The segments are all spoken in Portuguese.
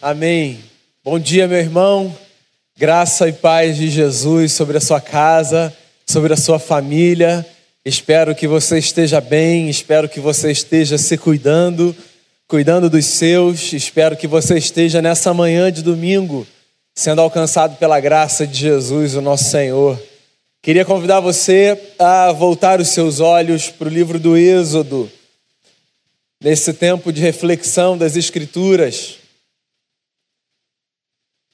Amém. Bom dia, meu irmão. Graça e paz de Jesus sobre a sua casa, sobre a sua família. Espero que você esteja bem, espero que você esteja se cuidando, cuidando dos seus. Espero que você esteja nessa manhã de domingo sendo alcançado pela graça de Jesus, o nosso Senhor. Queria convidar você a voltar os seus olhos para o livro do Êxodo, nesse tempo de reflexão das Escrituras.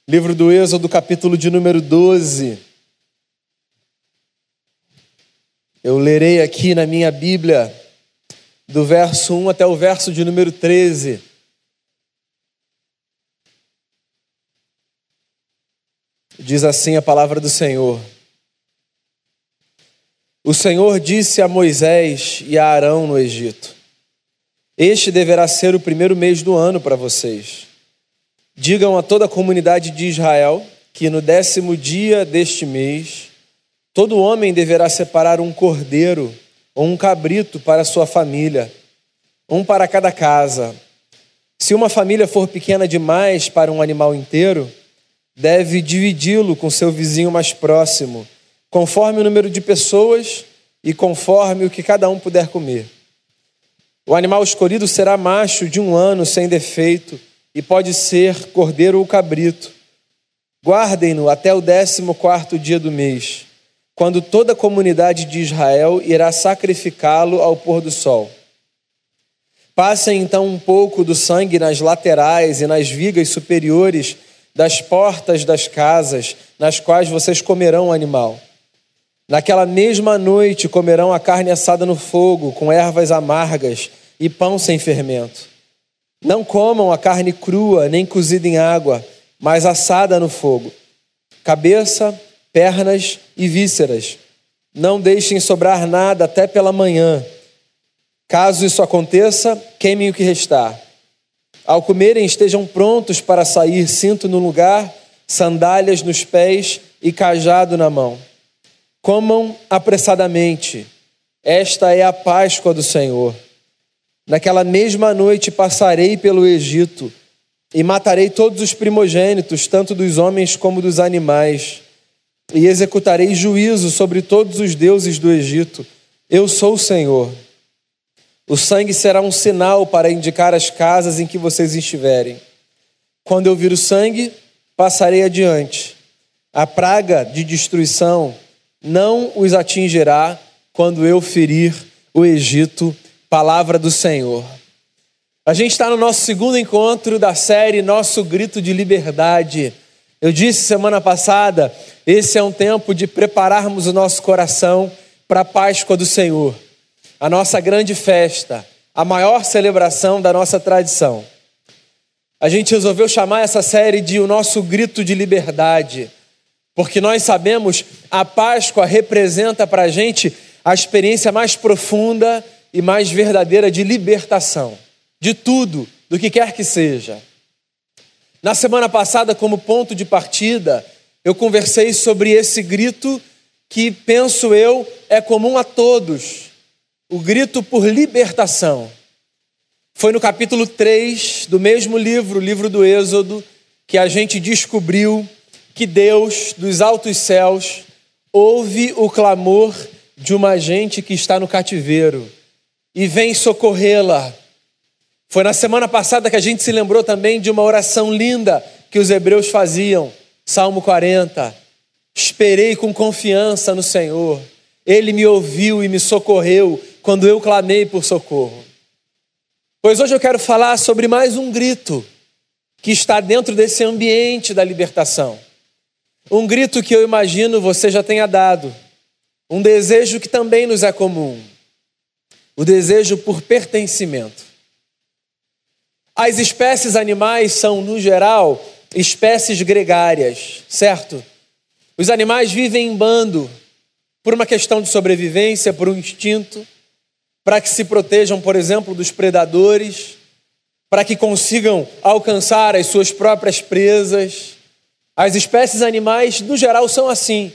Livro do Êxodo, capítulo de número 12. Eu lerei aqui na minha Bíblia, do verso 1 até o verso de número 13. Diz assim a palavra do Senhor. O Senhor disse a Moisés e a Arão no Egito: Este deverá ser o primeiro mês do ano para vocês. Digam a toda a comunidade de Israel que no décimo dia deste mês, todo homem deverá separar um cordeiro ou um cabrito para sua família, um para cada casa. Se uma família for pequena demais para um animal inteiro, deve dividi-lo com seu vizinho mais próximo, conforme o número de pessoas e conforme o que cada um puder comer. O animal escolhido será macho de um ano sem defeito e pode ser cordeiro ou cabrito. Guardem-no até o décimo quarto dia do mês, quando toda a comunidade de Israel irá sacrificá-lo ao pôr do sol. Passem então um pouco do sangue nas laterais e nas vigas superiores das portas das casas nas quais vocês comerão o animal. Naquela mesma noite comerão a carne assada no fogo, com ervas amargas e pão sem fermento. Não comam a carne crua, nem cozida em água, mas assada no fogo. Cabeça, pernas e vísceras. Não deixem sobrar nada até pela manhã. Caso isso aconteça, queimem o que restar. Ao comerem, estejam prontos para sair, cinto no lugar, sandálias nos pés e cajado na mão. Comam apressadamente. Esta é a Páscoa do Senhor. Naquela mesma noite passarei pelo Egito e matarei todos os primogênitos, tanto dos homens como dos animais, e executarei juízo sobre todos os deuses do Egito. Eu sou o Senhor. O sangue será um sinal para indicar as casas em que vocês estiverem. Quando eu vir o sangue, passarei adiante. A praga de destruição não os atingirá quando eu ferir o Egito Palavra do Senhor. A gente está no nosso segundo encontro da série Nosso Grito de Liberdade. Eu disse semana passada, esse é um tempo de prepararmos o nosso coração para a Páscoa do Senhor, a nossa grande festa, a maior celebração da nossa tradição. A gente resolveu chamar essa série de O Nosso Grito de Liberdade, porque nós sabemos a Páscoa representa para a gente a experiência mais profunda e mais verdadeira de libertação, de tudo, do que quer que seja. Na semana passada, como ponto de partida, eu conversei sobre esse grito que, penso eu, é comum a todos: o grito por libertação. Foi no capítulo 3 do mesmo livro, o livro do Êxodo, que a gente descobriu que Deus, dos altos céus, ouve o clamor de uma gente que está no cativeiro e vem socorrê-la. Foi na semana passada que a gente se lembrou também de uma oração linda que os hebreus faziam, Salmo 40. Esperei com confiança no Senhor, Ele me ouviu e me socorreu quando eu clamei por socorro. Pois hoje eu quero falar sobre mais um grito que está dentro desse ambiente da libertação. Um grito que eu imagino você já tenha dado, um desejo que também nos é comum o desejo por pertencimento. As espécies animais são, no geral, espécies gregárias, certo? Os animais vivem em bando por uma questão de sobrevivência, por um instinto, para que se protejam, por exemplo, dos predadores, para que consigam alcançar as suas próprias presas. As espécies animais, no geral, são assim: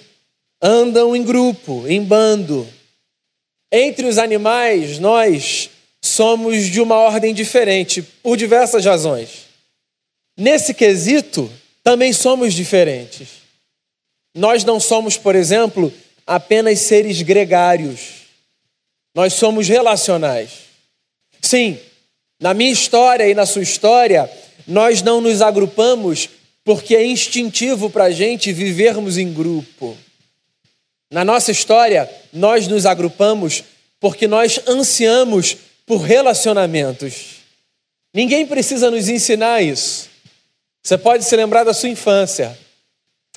andam em grupo, em bando, entre os animais, nós somos de uma ordem diferente, por diversas razões. nesse quesito, também somos diferentes. Nós não somos, por exemplo, apenas seres gregários. Nós somos relacionais. Sim, na minha história e na sua história, nós não nos agrupamos porque é instintivo para a gente vivermos em grupo. Na nossa história, nós nos agrupamos porque nós ansiamos por relacionamentos. Ninguém precisa nos ensinar isso. Você pode se lembrar da sua infância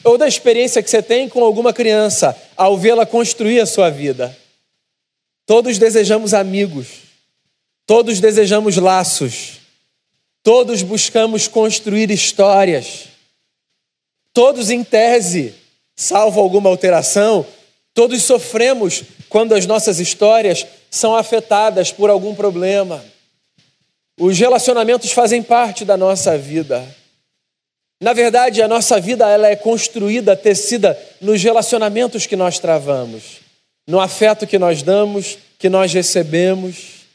ou da experiência que você tem com alguma criança ao vê-la construir a sua vida. Todos desejamos amigos, todos desejamos laços, todos buscamos construir histórias, todos, em tese, salvo alguma alteração, todos sofremos quando as nossas histórias são afetadas por algum problema. Os relacionamentos fazem parte da nossa vida. Na verdade, a nossa vida ela é construída, tecida nos relacionamentos que nós travamos, no afeto que nós damos, que nós recebemos.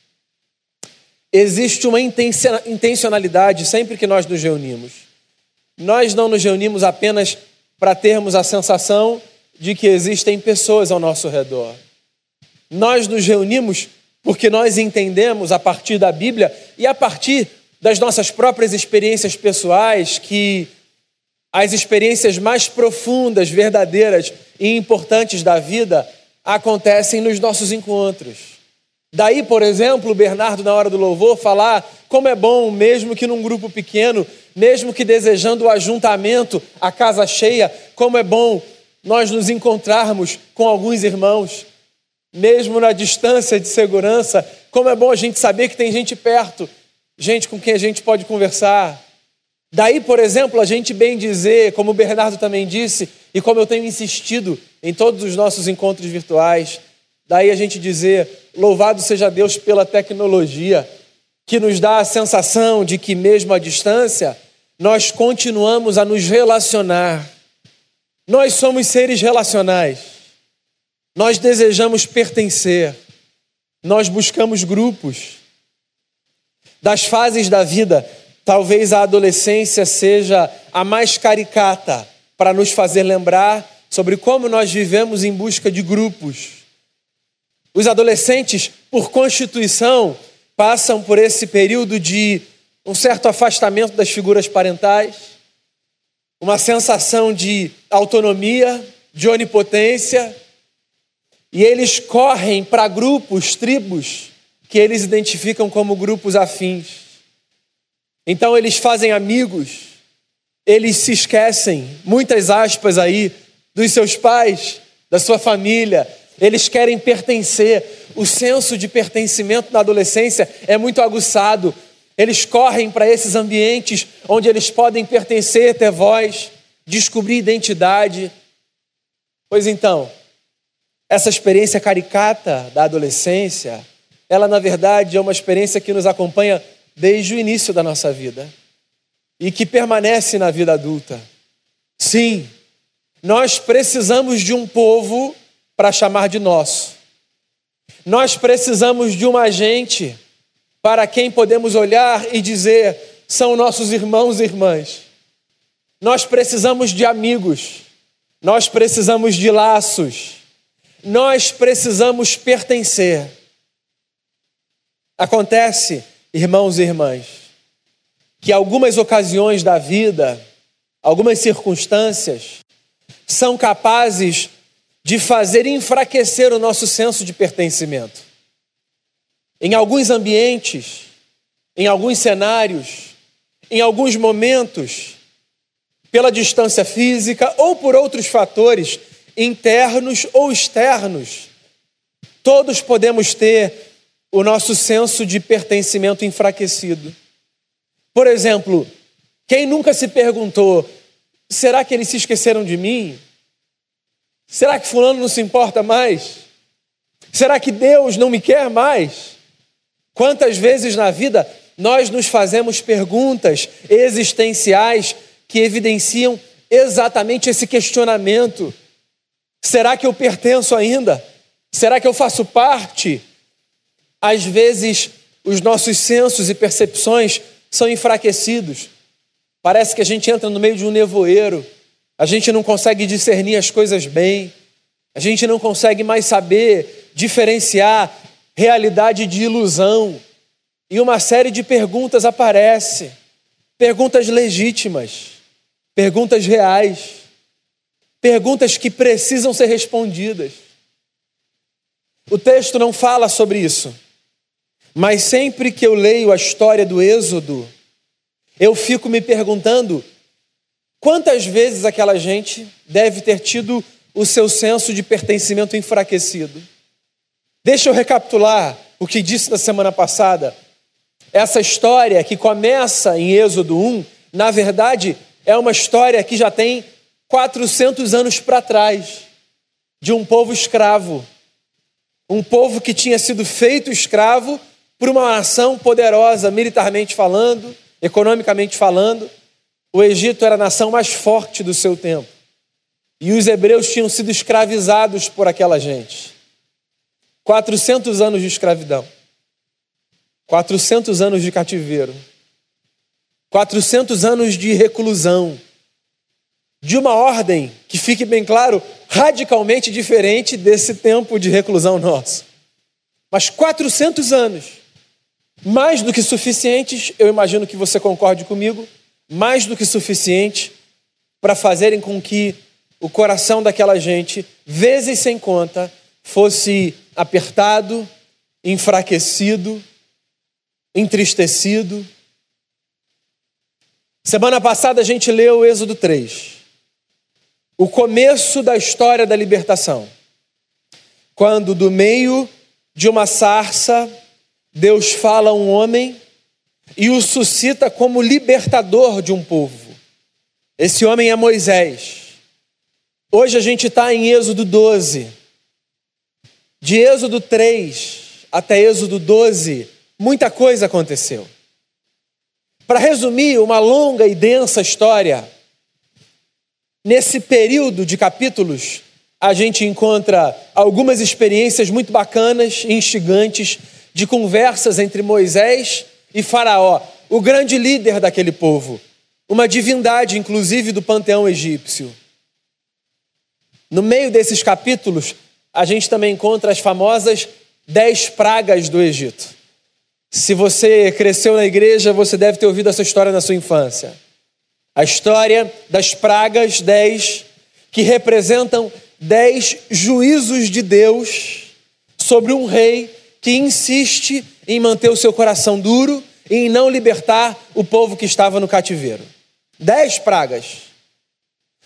Existe uma intencionalidade sempre que nós nos reunimos. Nós não nos reunimos apenas para termos a sensação de que existem pessoas ao nosso redor. Nós nos reunimos porque nós entendemos a partir da Bíblia e a partir das nossas próprias experiências pessoais que as experiências mais profundas, verdadeiras e importantes da vida acontecem nos nossos encontros. Daí, por exemplo, o Bernardo, na hora do louvor, falar como é bom, mesmo que num grupo pequeno, mesmo que desejando o ajuntamento, a casa cheia, como é bom nós nos encontrarmos com alguns irmãos mesmo na distância de segurança, como é bom a gente saber que tem gente perto, gente com quem a gente pode conversar. Daí, por exemplo, a gente bem dizer, como o Bernardo também disse, e como eu tenho insistido em todos os nossos encontros virtuais, daí a gente dizer: louvado seja Deus pela tecnologia, que nos dá a sensação de que, mesmo à distância, nós continuamos a nos relacionar. Nós somos seres relacionais. Nós desejamos pertencer, nós buscamos grupos. Das fases da vida, talvez a adolescência seja a mais caricata para nos fazer lembrar sobre como nós vivemos em busca de grupos. Os adolescentes, por constituição, passam por esse período de um certo afastamento das figuras parentais, uma sensação de autonomia, de onipotência e eles correm para grupos, tribos, que eles identificam como grupos afins. Então eles fazem amigos, eles se esquecem, muitas aspas aí, dos seus pais, da sua família, eles querem pertencer. O senso de pertencimento na adolescência é muito aguçado. Eles correm para esses ambientes onde eles podem pertencer, ter voz, descobrir identidade. Pois então, essa experiência caricata da adolescência, ela na verdade é uma experiência que nos acompanha desde o início da nossa vida e que permanece na vida adulta. Sim, nós precisamos de um povo para chamar de nosso. Nós precisamos de uma gente para quem podemos olhar e dizer são nossos irmãos e irmãs. Nós precisamos de amigos. Nós precisamos de laços nós precisamos pertencer. Acontece, irmãos e irmãs, que algumas ocasiões da vida, algumas circunstâncias, são capazes de fazer enfraquecer o nosso senso de pertencimento. Em alguns ambientes, em alguns cenários, em alguns momentos, pela distância física ou por outros fatores, internos ou externos, todos podemos ter o nosso senso de pertencimento enfraquecido. Por exemplo, quem nunca se perguntou: será que eles se esqueceram de mim? Será que Fulano não se importa mais? Será que Deus não me quer mais? Quantas vezes na vida nós nos fazemos perguntas existenciais que evidenciam exatamente esse questionamento Será que eu pertenço ainda? Será que eu faço parte? Às vezes, os nossos sensos e percepções são enfraquecidos Parece que a gente entra no meio de um nevoeiro, a gente não consegue discernir as coisas bem, a gente não consegue mais saber diferenciar realidade de ilusão. E uma série de perguntas aparece, perguntas legítimas, perguntas reais, perguntas que precisam ser respondidas. O texto não fala sobre isso, mas sempre que eu leio a história do Êxodo, eu fico me perguntando quantas vezes aquela gente deve ter tido o seu senso de pertencimento enfraquecido. Deixa eu recapitular o que disse na semana passada. Essa história que começa em Êxodo 1, na verdade, é uma história que já tem 400 anos para trás, de um povo escravo. Um povo que tinha sido feito escravo por uma nação poderosa, militarmente falando, economicamente falando. O Egito era a nação mais forte do seu tempo. E os hebreus tinham sido escravizados por aquela gente. 400 anos de escravidão. 400 anos de cativeiro. 400 anos de reclusão. De uma ordem, que fique bem claro, radicalmente diferente desse tempo de reclusão nosso. Mas 400 anos, mais do que suficientes, eu imagino que você concorde comigo, mais do que suficiente para fazerem com que o coração daquela gente, vezes sem conta, fosse apertado, enfraquecido, entristecido. Semana passada a gente leu o Êxodo 3, o começo da história da libertação, quando do meio de uma sarça, Deus fala a um homem e o suscita como libertador de um povo. Esse homem é Moisés. Hoje a gente está em Êxodo 12. De Êxodo 3 até Êxodo 12, muita coisa aconteceu. Para resumir uma longa e densa história, nesse período de capítulos, a gente encontra algumas experiências muito bacanas e instigantes de conversas entre Moisés e Faraó, o grande líder daquele povo, uma divindade, inclusive, do panteão egípcio. No meio desses capítulos, a gente também encontra as famosas dez pragas do Egito. Se você cresceu na igreja, você deve ter ouvido essa história na sua infância. A história das pragas, dez, que representam dez juízos de Deus sobre um rei que insiste em manter o seu coração duro e em não libertar o povo que estava no cativeiro. Dez pragas.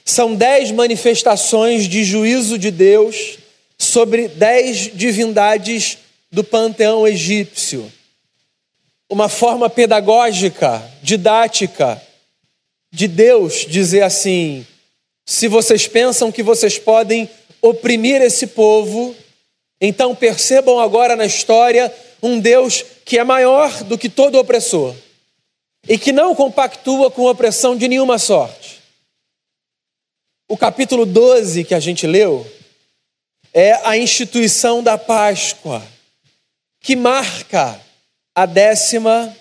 São dez manifestações de juízo de Deus sobre dez divindades do panteão egípcio. Uma forma pedagógica, didática, de Deus dizer assim: se vocês pensam que vocês podem oprimir esse povo, então percebam agora na história um Deus que é maior do que todo opressor e que não compactua com opressão de nenhuma sorte. O capítulo 12 que a gente leu é a instituição da Páscoa, que marca a décima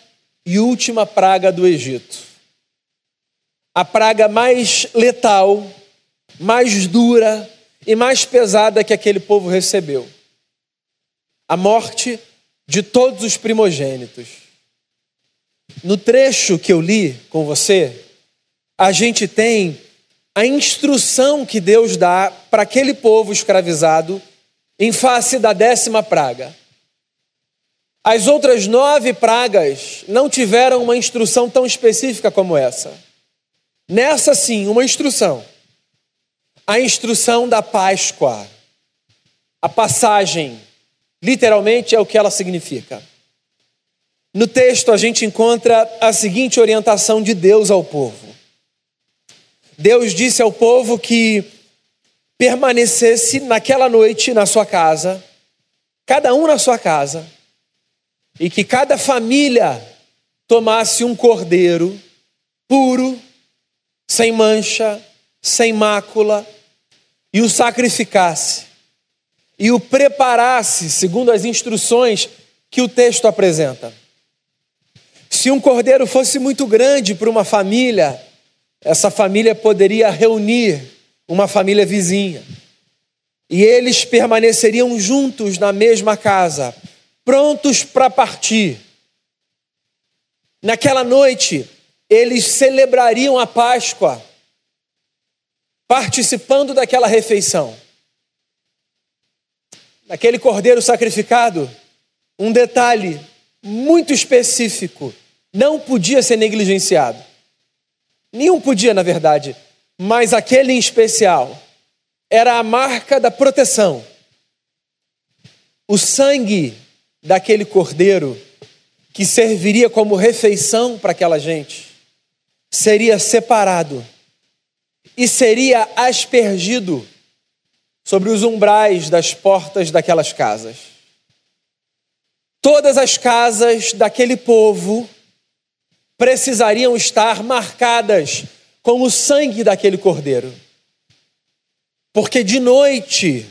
e última praga do Egito. A praga mais letal, mais dura e mais pesada que aquele povo recebeu. A morte de todos os primogênitos. No trecho que eu li com você, a gente tem a instrução que Deus dá para aquele povo escravizado em face da décima praga. As outras nove pragas não tiveram uma instrução tão específica como essa. Nessa, sim, uma instrução. A instrução da Páscoa. A passagem, literalmente, é o que ela significa. No texto, a gente encontra a seguinte orientação de Deus ao povo. Deus disse ao povo que permanecesse naquela noite na sua casa, cada um na sua casa, e que cada família tomasse um cordeiro puro, sem mancha, sem mácula, e o sacrificasse, e o preparasse segundo as instruções que o texto apresenta. Se um cordeiro fosse muito grande para uma família, essa família poderia reunir uma família vizinha. E eles permaneceriam juntos na mesma casa, prontos para partir. Naquela noite, eles celebrariam a Páscoa, participando daquela refeição. Naquele cordeiro sacrificado, um detalhe muito específico não podia ser negligenciado. Nenhum podia, na verdade, mas aquele em especial era a marca da proteção. O sangue daquele cordeiro que serviria como refeição para aquela gente seria separado e seria aspergido sobre os umbrais das portas daquelas casas. Todas as casas daquele povo precisariam estar marcadas com o sangue daquele cordeiro. Porque de noite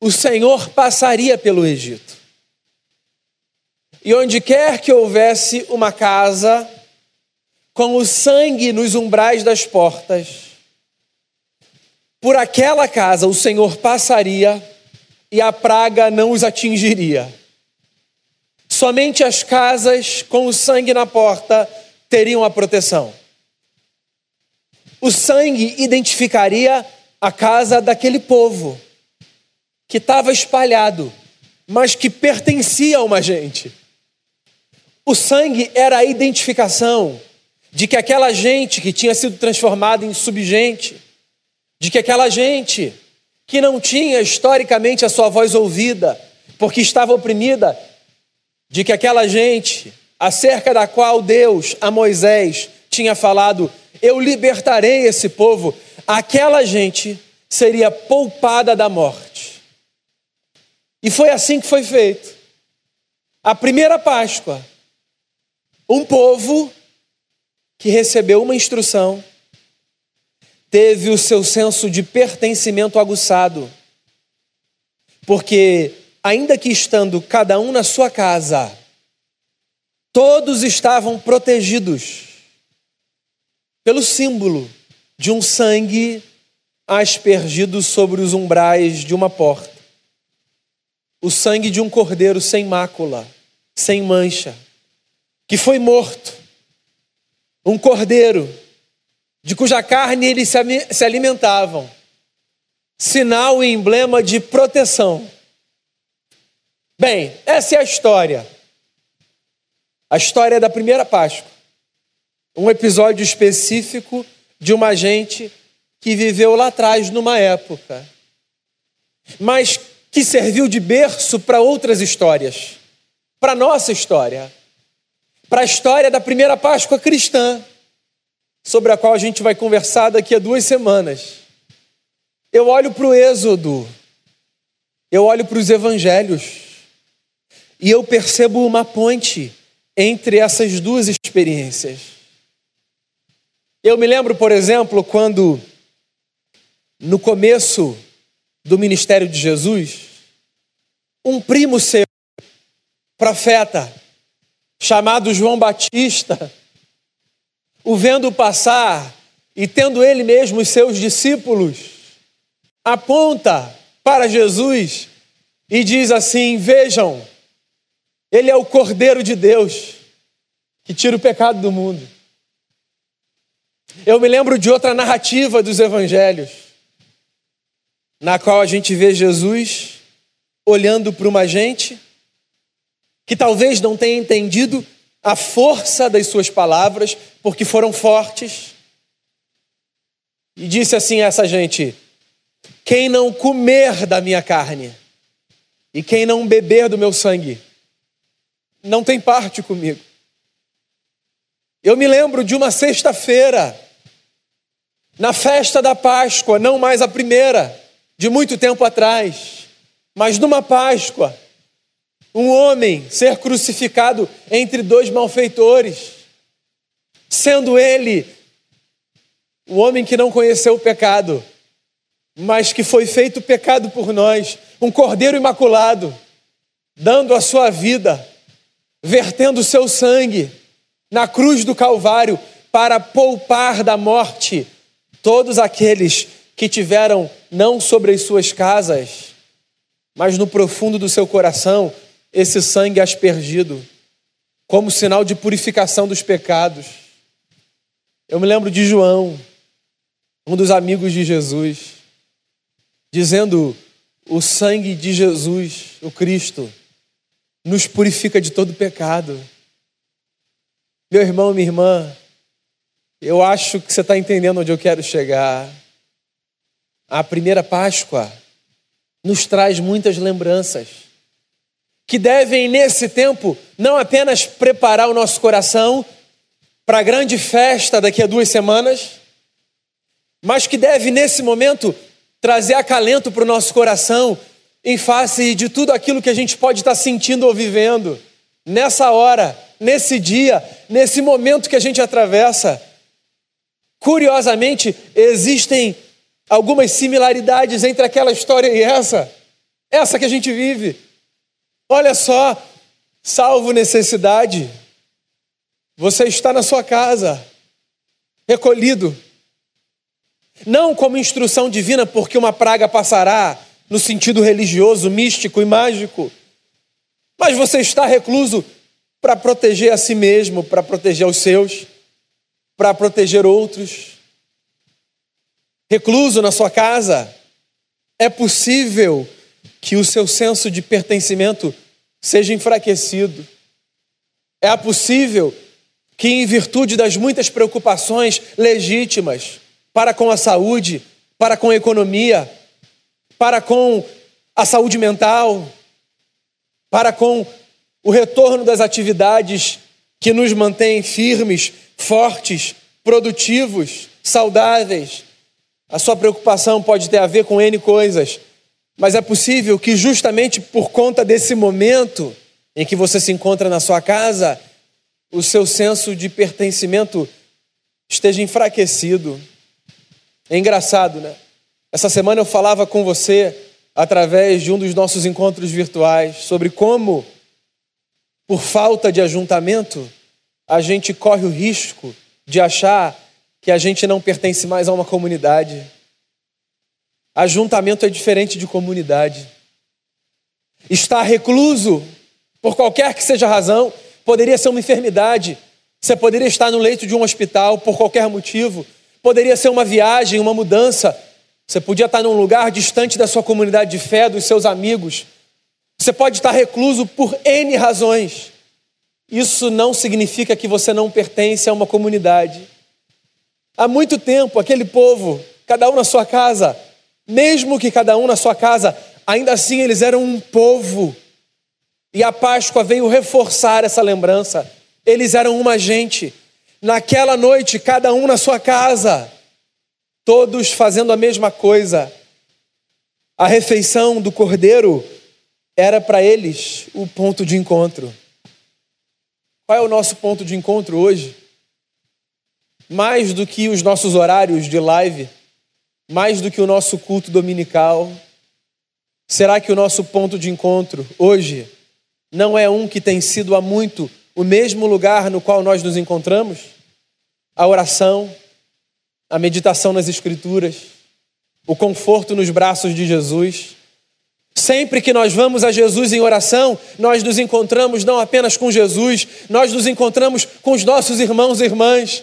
o Senhor passaria pelo Egito. E onde quer que houvesse uma casa com o sangue nos umbrais das portas, por aquela casa o Senhor passaria e a praga não os atingiria. Somente as casas com o sangue na porta teriam a proteção. O sangue identificaria a casa daquele povo que estava espalhado, mas que pertencia a uma gente. O sangue era a identificação de que aquela gente que tinha sido transformada em subgente, de que aquela gente que não tinha historicamente a sua voz ouvida, porque estava oprimida, de que aquela gente acerca da qual Deus a Moisés tinha falado: Eu libertarei esse povo, aquela gente seria poupada da morte. E foi assim que foi feito. A primeira Páscoa, um povo que recebeu uma instrução, teve o seu senso de pertencimento aguçado, porque, ainda que estando cada um na sua casa, Todos estavam protegidos pelo símbolo de um sangue aspergido sobre os umbrais de uma porta. O sangue de um cordeiro sem mácula, sem mancha, que foi morto. Um cordeiro de cuja carne eles se alimentavam, sinal e emblema de proteção. Bem, essa é a história a história da primeira Páscoa. Um episódio específico de uma gente que viveu lá atrás numa época, mas que serviu de berço para outras histórias, para a nossa história, para a história da primeira Páscoa cristã, sobre a qual a gente vai conversar daqui a duas semanas. Eu olho para o Êxodo, eu olho para os evangelhos, e eu percebo uma ponte entre essas duas experiências. Eu me lembro, por exemplo, quando no começo do ministério de Jesus, um primo seu, profeta, chamado João Batista, o vendo passar e tendo ele mesmo os seus discípulos, aponta para Jesus e diz assim: Vejam, ele é o Cordeiro de Deus que tira o pecado do mundo. Eu me lembro de outra narrativa dos evangelhos, na qual a gente vê Jesus olhando para uma gente que talvez não tenha entendido a força das suas palavras, porque foram fortes, e disse assim a essa gente: Quem não comer da minha carne e quem não beber do meu sangue, não tem parte comigo. Eu me lembro de uma sexta-feira, na festa da Páscoa, não mais a primeira, de muito tempo atrás, mas numa Páscoa, um homem ser crucificado entre dois malfeitores, sendo ele o homem que não conheceu o pecado, mas que foi feito pecado por nós, um cordeiro imaculado, dando a sua vida vertendo seu sangue na cruz do Calvário para poupar da morte todos aqueles que tiveram não sobre as suas casas, mas no profundo do seu coração esse sangue aspergido, como sinal de purificação dos pecados. Eu me lembro de João, um dos amigos de Jesus, dizendo: o sangue de Jesus, o Cristo, nos purifica de todo pecado. Meu irmão, minha irmã, eu acho que você está entendendo onde eu quero chegar. A primeira Páscoa nos traz muitas lembranças que devem, nesse tempo, não apenas preparar o nosso coração para a grande festa daqui a duas semanas, mas que deve, nesse momento, trazer acalento para o nosso coração em face de tudo aquilo que a gente pode estar sentindo ou vivendo nessa hora, nesse dia, nesse momento que a gente atravessa. Curiosamente, existem algumas similaridades entre aquela história e essa, essa que a gente vive. Olha só, salvo necessidade, você está na sua casa, recolhido, não como instrução divina, porque uma praga passará, no sentido religioso, místico e mágico, mas você está recluso para proteger a si mesmo, para proteger os seus, para proteger outros. Recluso na sua casa, é possível que o seu senso de pertencimento seja enfraquecido. É possível que, em virtude das muitas preocupações legítimas, para com a saúde, para com a economia, para com a saúde mental, para com o retorno das atividades que nos mantêm firmes, fortes, produtivos, saudáveis. A sua preocupação pode ter a ver com N coisas, mas é possível que, justamente por conta desse momento em que você se encontra na sua casa, o seu senso de pertencimento esteja enfraquecido. É engraçado, né? Essa semana eu falava com você, através de um dos nossos encontros virtuais, sobre como, por falta de ajuntamento, a gente corre o risco de achar que a gente não pertence mais a uma comunidade. Ajuntamento é diferente de comunidade. Estar recluso, por qualquer que seja a razão, poderia ser uma enfermidade. Você poderia estar no leito de um hospital por qualquer motivo. Poderia ser uma viagem, uma mudança. Você podia estar num lugar distante da sua comunidade de fé, dos seus amigos. Você pode estar recluso por N razões. Isso não significa que você não pertence a uma comunidade. Há muito tempo, aquele povo, cada um na sua casa, mesmo que cada um na sua casa, ainda assim eles eram um povo. E a Páscoa veio reforçar essa lembrança. Eles eram uma gente naquela noite, cada um na sua casa, todos fazendo a mesma coisa. A refeição do cordeiro era para eles o ponto de encontro. Qual é o nosso ponto de encontro hoje? Mais do que os nossos horários de live, mais do que o nosso culto dominical, será que o nosso ponto de encontro hoje não é um que tem sido há muito o mesmo lugar no qual nós nos encontramos? a oração, a meditação nas Escrituras, o conforto nos braços de Jesus. Sempre que nós vamos a Jesus em oração, nós nos encontramos não apenas com Jesus, nós nos encontramos com os nossos irmãos e irmãs.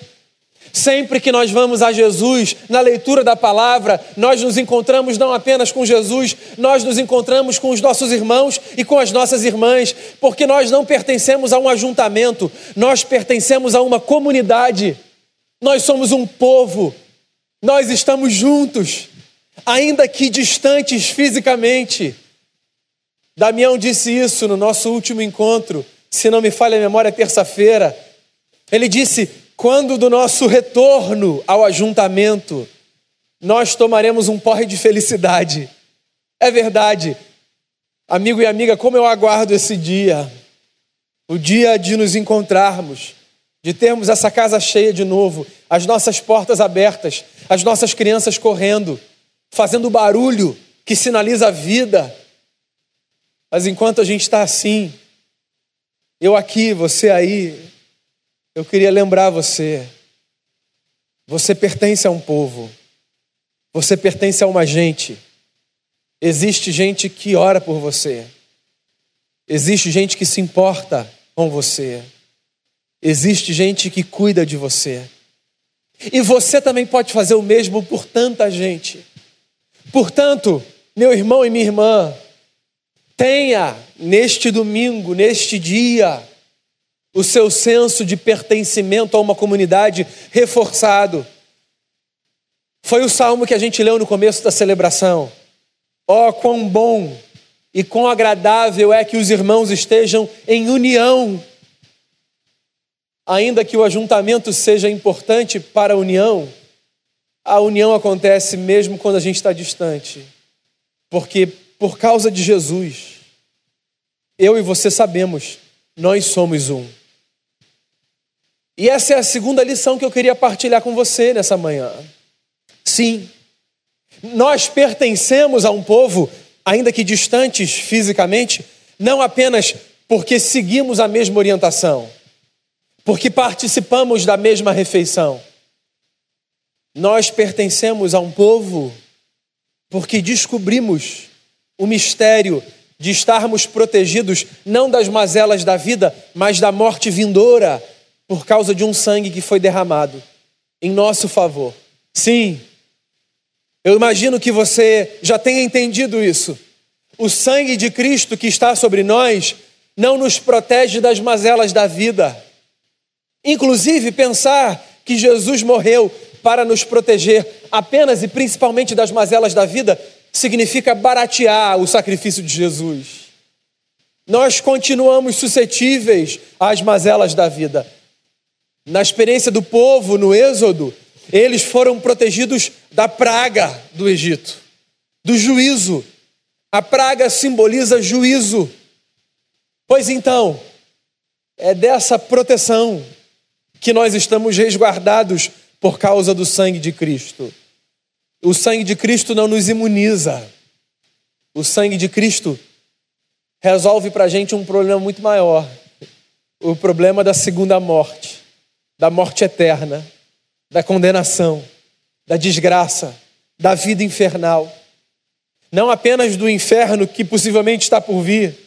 Sempre que nós vamos a Jesus na leitura da palavra, nós nos encontramos não apenas com Jesus, nós nos encontramos com os nossos irmãos e com as nossas irmãs, porque nós não pertencemos a um ajuntamento, nós pertencemos a uma comunidade. Nós somos um povo, nós estamos juntos, ainda que distantes fisicamente. Damião disse isso no nosso último encontro, se não me falha a memória, terça-feira. Ele disse: quando do nosso retorno ao ajuntamento, nós tomaremos um porre de felicidade. É verdade, amigo e amiga, como eu aguardo esse dia, o dia de nos encontrarmos de termos essa casa cheia de novo, as nossas portas abertas, as nossas crianças correndo, fazendo barulho que sinaliza a vida. Mas enquanto a gente está assim, eu aqui, você aí, eu queria lembrar você: você pertence a um povo, você pertence a uma gente. Existe gente que ora por você, existe gente que se importa com você, existe gente que cuida de você. E você também pode fazer o mesmo por tanta gente. Portanto, meu irmão e minha irmã, tenha neste domingo, neste dia, o seu senso de pertencimento a uma comunidade reforçado. Foi o salmo que a gente leu no começo da celebração. Oh, quão bom e quão agradável é que os irmãos estejam em união. Ainda que o ajuntamento seja importante para a união, a união acontece mesmo quando a gente está distante. Porque por causa de Jesus, eu e você sabemos, nós somos um. E essa é a segunda lição que eu queria partilhar com você nessa manhã. Sim, nós pertencemos a um povo, ainda que distantes fisicamente, não apenas porque seguimos a mesma orientação, porque participamos da mesma refeição. Nós pertencemos a um povo porque descobrimos o mistério de estarmos protegidos não das mazelas da vida, mas da morte vindoura, por causa de um sangue que foi derramado em nosso favor. Sim, eu imagino que você já tenha entendido isso. O sangue de Cristo que está sobre nós não nos protege das mazelas da vida. Inclusive, pensar que Jesus morreu para nos proteger apenas e principalmente das mazelas da vida significa baratear o sacrifício de Jesus. Nós continuamos suscetíveis às mazelas da vida. Na experiência do povo no Êxodo, eles foram protegidos da praga do Egito, do juízo. A praga simboliza juízo. Pois então, é dessa proteção que nós estamos resguardados por causa do sangue de Cristo. O sangue de Cristo não nos imuniza. O sangue de Cristo resolve para a gente um problema muito maior: o problema da segunda morte, da morte eterna da condenação, da desgraça, da vida infernal. Não apenas do inferno que possivelmente está por vir,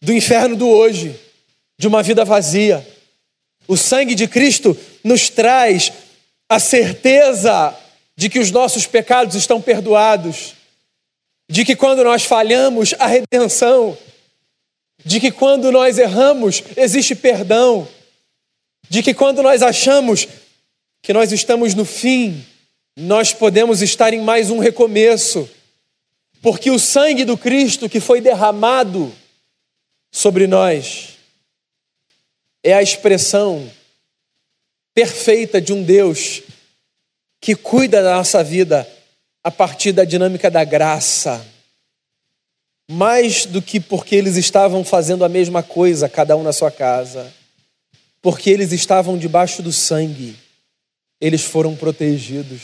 do inferno do hoje, de uma vida vazia. O sangue de Cristo nos traz a certeza de que os nossos pecados estão perdoados, de que quando nós falhamos, há redenção, de que quando nós erramos, existe perdão, de que quando nós achamos que nós estamos no fim, nós podemos estar em mais um recomeço, porque o sangue do Cristo que foi derramado sobre nós é a expressão perfeita de um Deus que cuida da nossa vida a partir da dinâmica da graça. Mais do que porque eles estavam fazendo a mesma coisa, cada um na sua casa, porque eles estavam debaixo do sangue eles foram protegidos.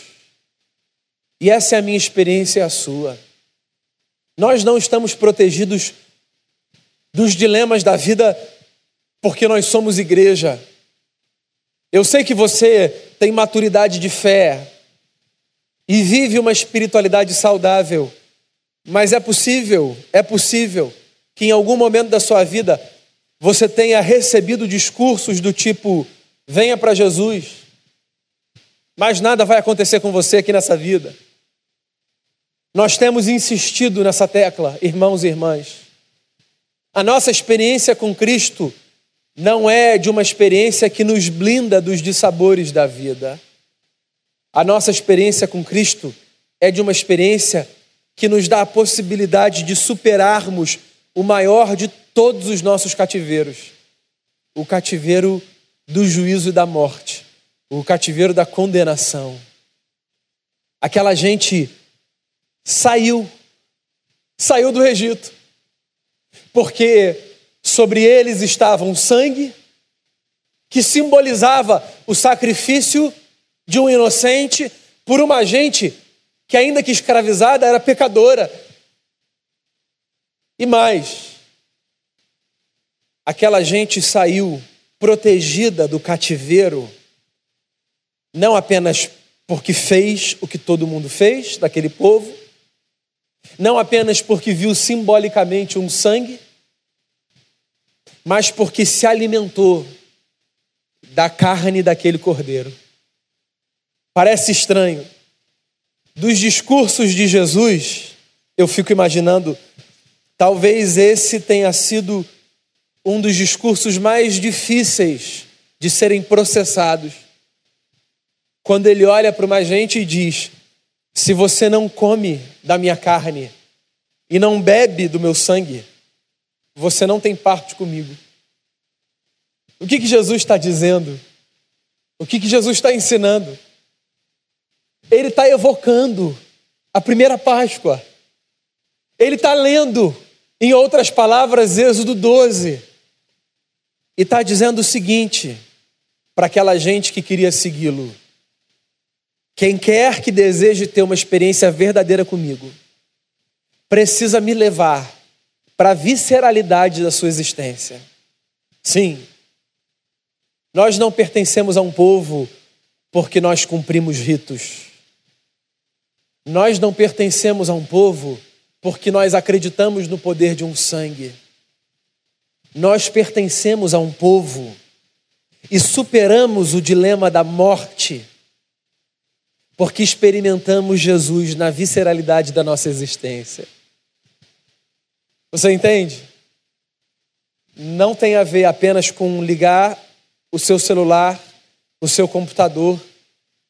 E essa é a minha experiência e a sua. Nós não estamos protegidos dos dilemas da vida porque nós somos igreja. Eu sei que você tem maturidade de fé e vive uma espiritualidade saudável, mas é possível, é possível que em algum momento da sua vida você tenha recebido discursos do tipo: venha para Jesus, mais nada vai acontecer com você aqui nessa vida. Nós temos insistido nessa tecla, irmãos e irmãs. A nossa experiência com Cristo não é de uma experiência que nos blinda dos dissabores da vida. A nossa experiência com Cristo é de uma experiência que nos dá a possibilidade de superarmos o maior de todos os nossos cativeiros o cativeiro do juízo e da morte o cativeiro da condenação. Aquela gente saiu, saiu do Egito, porque sobre eles estava um sangue que simbolizava o sacrifício de um inocente por uma gente que, ainda que escravizada, era pecadora. E mais, aquela gente saiu protegida do cativeiro, não apenas porque fez o que todo mundo fez daquele povo, não apenas porque viu simbolicamente um sangue, mas porque se alimentou da carne daquele cordeiro. Parece estranho. Dos discursos de Jesus, eu fico imaginando, talvez esse tenha sido um dos discursos mais difíceis de serem processados. Quando ele olha para uma gente e diz: Se você não come da minha carne e não bebe do meu sangue, você não tem parte comigo. O que, que Jesus está dizendo? O que, que Jesus está ensinando? Ele está evocando a primeira Páscoa. Ele está lendo, em outras palavras, Êxodo 12. E está dizendo o seguinte para aquela gente que queria segui-lo: quem quer que deseje ter uma experiência verdadeira comigo, precisa me levar para a visceralidade da sua existência. Sim, nós não pertencemos a um povo porque nós cumprimos ritos. Nós não pertencemos a um povo porque nós acreditamos no poder de um sangue. Nós pertencemos a um povo e superamos o dilema da morte porque experimentamos Jesus na visceralidade da nossa existência. Você entende? Não tem a ver apenas com ligar o seu celular, o seu computador,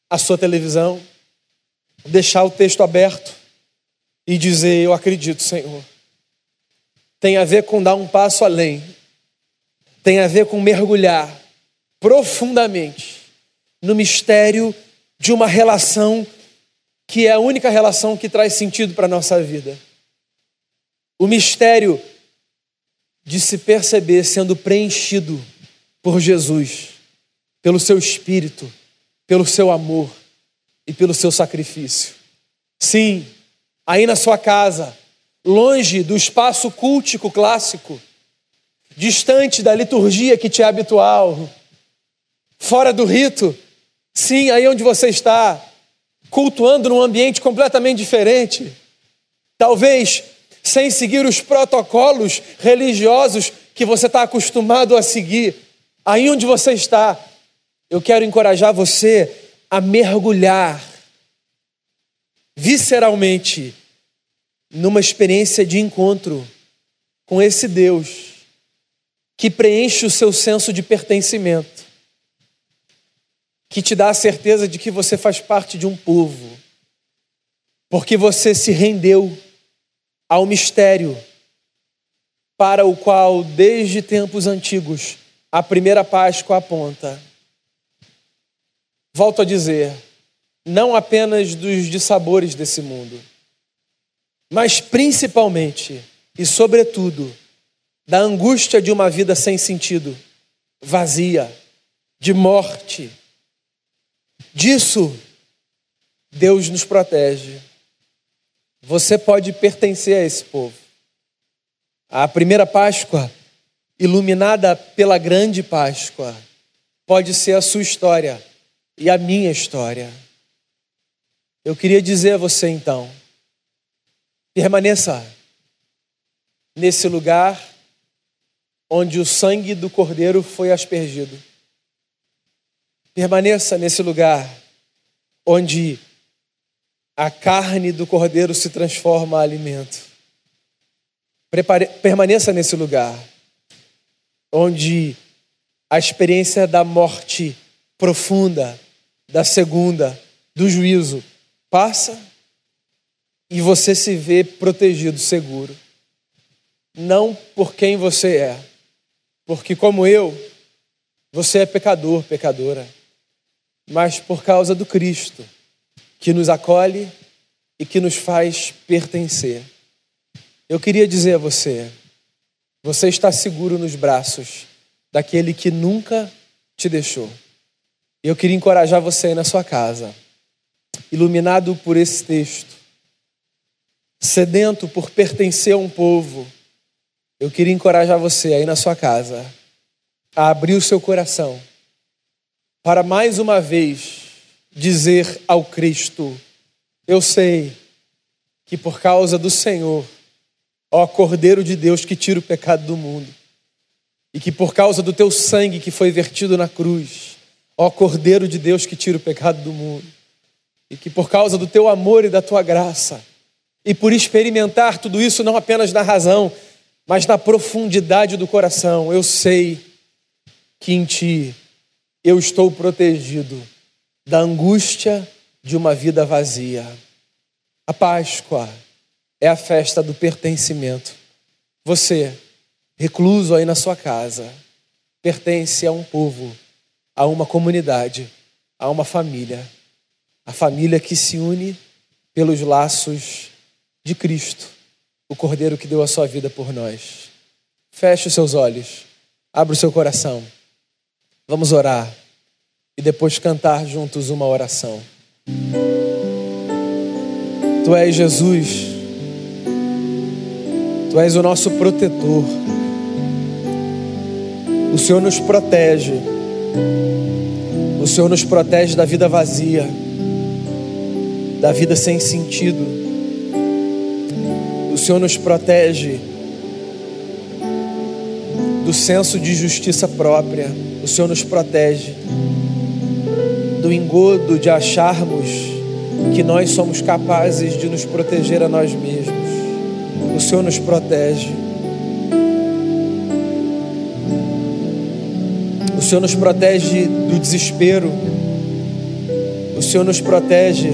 a sua televisão, deixar o texto aberto e dizer: Eu acredito, Senhor. Tem a ver com dar um passo além, tem a ver com mergulhar profundamente no mistério de uma relação que é a única relação que traz sentido para a nossa vida. O mistério de se perceber sendo preenchido por Jesus, pelo seu espírito, pelo seu amor e pelo seu sacrifício. Sim, aí na sua casa, longe do espaço cultico clássico, distante da liturgia que te é habitual, fora do rito, sim, aí onde você está, cultuando num ambiente completamente diferente, talvez sem seguir os protocolos religiosos que você está acostumado a seguir, Aí onde você está, eu quero encorajar você a mergulhar visceralmente numa experiência de encontro com esse Deus que preenche o seu senso de pertencimento, que te dá a certeza de que você faz parte de um povo, porque você se rendeu ao mistério para o qual, desde tempos antigos, a primeira Páscoa aponta. Volto a dizer, não apenas dos dissabores desse mundo, mas principalmente e sobretudo da angústia de uma vida sem sentido, vazia, de morte. Disso Deus nos protege. Você pode pertencer a esse povo. A primeira Páscoa iluminada pela grande Páscoa, pode ser a sua história e a minha história. Eu queria dizer a você então, permaneça nesse lugar onde o sangue do Cordeiro foi aspergido. Permaneça nesse lugar onde a carne do Cordeiro se transforma em alimento. Prepare, permaneça nesse lugar onde a experiência da morte profunda, da segunda, do juízo, passa e você se vê protegido, seguro. Não por quem você é, porque, como eu, você é pecador, pecadora, mas por causa do Cristo, que nos acolhe e que nos faz pertencer. Eu queria dizer a você, você está seguro nos braços daquele que nunca te deixou. Eu queria encorajar você aí na sua casa, iluminado por esse texto, sedento por pertencer a um povo. Eu queria encorajar você aí na sua casa a abrir o seu coração para mais uma vez dizer ao Cristo: Eu sei que por causa do Senhor, ó Cordeiro de Deus que tira o pecado do mundo, e que por causa do teu sangue que foi vertido na cruz, ó Cordeiro de Deus que tira o pecado do mundo, e que por causa do teu amor e da tua graça, e por experimentar tudo isso não apenas na razão, mas na profundidade do coração, eu sei que em Ti eu estou protegido da angústia de uma vida vazia. A Páscoa é a festa do pertencimento. Você, recluso aí na sua casa, pertence a um povo, a uma comunidade, a uma família. A família que se une pelos laços de Cristo o Cordeiro que deu a sua vida por nós. Feche os seus olhos, abra o seu coração. Vamos orar e depois cantar juntos uma oração. Tu és Jesus, Tu és o nosso protetor. O Senhor nos protege. O Senhor nos protege da vida vazia, da vida sem sentido o Senhor nos protege do senso de justiça própria. O Senhor nos protege do engodo de acharmos que nós somos capazes de nos proteger a nós mesmos. O Senhor nos protege. O Senhor nos protege do desespero. O Senhor nos protege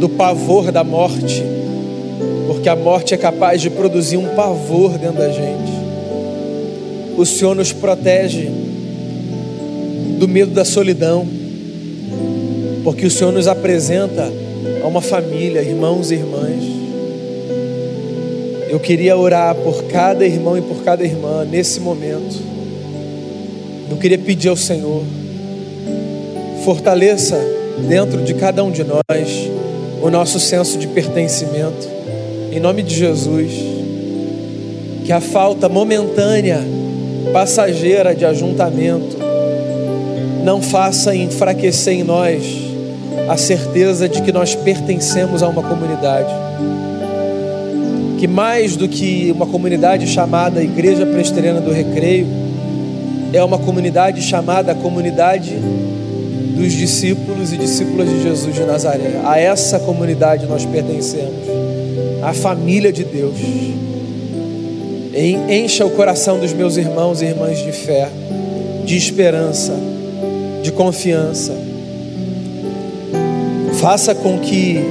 do pavor da morte porque a morte é capaz de produzir um pavor dentro da gente. O Senhor nos protege do medo da solidão, porque o Senhor nos apresenta a uma família, irmãos e irmãs. Eu queria orar por cada irmão e por cada irmã nesse momento. Eu queria pedir ao Senhor, fortaleça dentro de cada um de nós o nosso senso de pertencimento em nome de Jesus, que a falta momentânea, passageira de ajuntamento, não faça enfraquecer em nós a certeza de que nós pertencemos a uma comunidade. Que mais do que uma comunidade chamada Igreja Presteriana do Recreio, é uma comunidade chamada Comunidade dos Discípulos e Discípulas de Jesus de Nazaré. A essa comunidade nós pertencemos a família de Deus. Encha o coração dos meus irmãos e irmãs de fé, de esperança, de confiança. Faça com que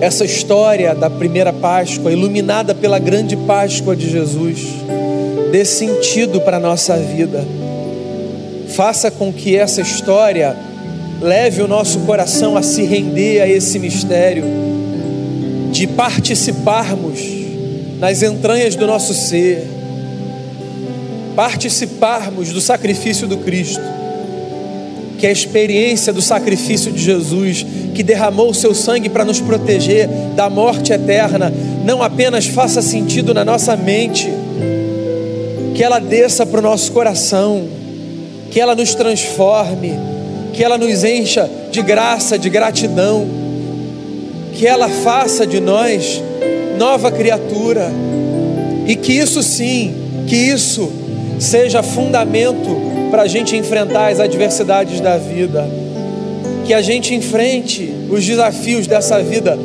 essa história da primeira Páscoa, iluminada pela grande Páscoa de Jesus, dê sentido para a nossa vida. Faça com que essa história leve o nosso coração a se render a esse mistério de participarmos nas entranhas do nosso ser, participarmos do sacrifício do Cristo, que é a experiência do sacrifício de Jesus, que derramou o seu sangue para nos proteger da morte eterna, não apenas faça sentido na nossa mente, que ela desça para o nosso coração, que ela nos transforme, que ela nos encha de graça, de gratidão que ela faça de nós nova criatura. E que isso sim, que isso seja fundamento para a gente enfrentar as adversidades da vida, que a gente enfrente os desafios dessa vida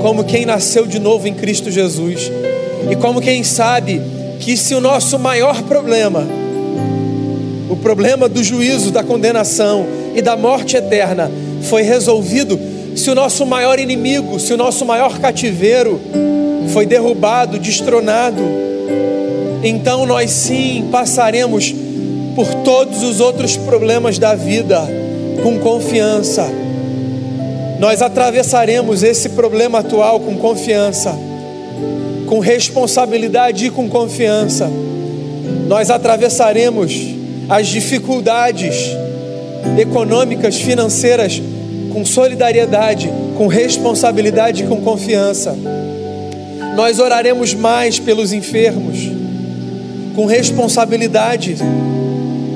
como quem nasceu de novo em Cristo Jesus. E como quem sabe que se o nosso maior problema, o problema do juízo, da condenação e da morte eterna, foi resolvido se o nosso maior inimigo, se o nosso maior cativeiro foi derrubado, destronado, então nós sim passaremos por todos os outros problemas da vida com confiança. Nós atravessaremos esse problema atual com confiança, com responsabilidade e com confiança. Nós atravessaremos as dificuldades econômicas, financeiras com solidariedade, com responsabilidade e com confiança. Nós oraremos mais pelos enfermos, com responsabilidade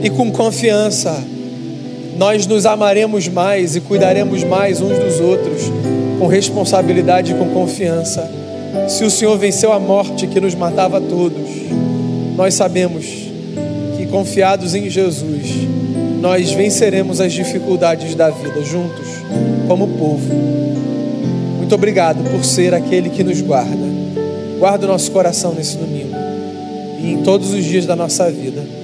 e com confiança. Nós nos amaremos mais e cuidaremos mais uns dos outros, com responsabilidade e com confiança. Se o Senhor venceu a morte que nos matava a todos, nós sabemos que confiados em Jesus, nós venceremos as dificuldades da vida juntos, como povo. Muito obrigado por ser aquele que nos guarda. Guarda o nosso coração nesse domingo e em todos os dias da nossa vida.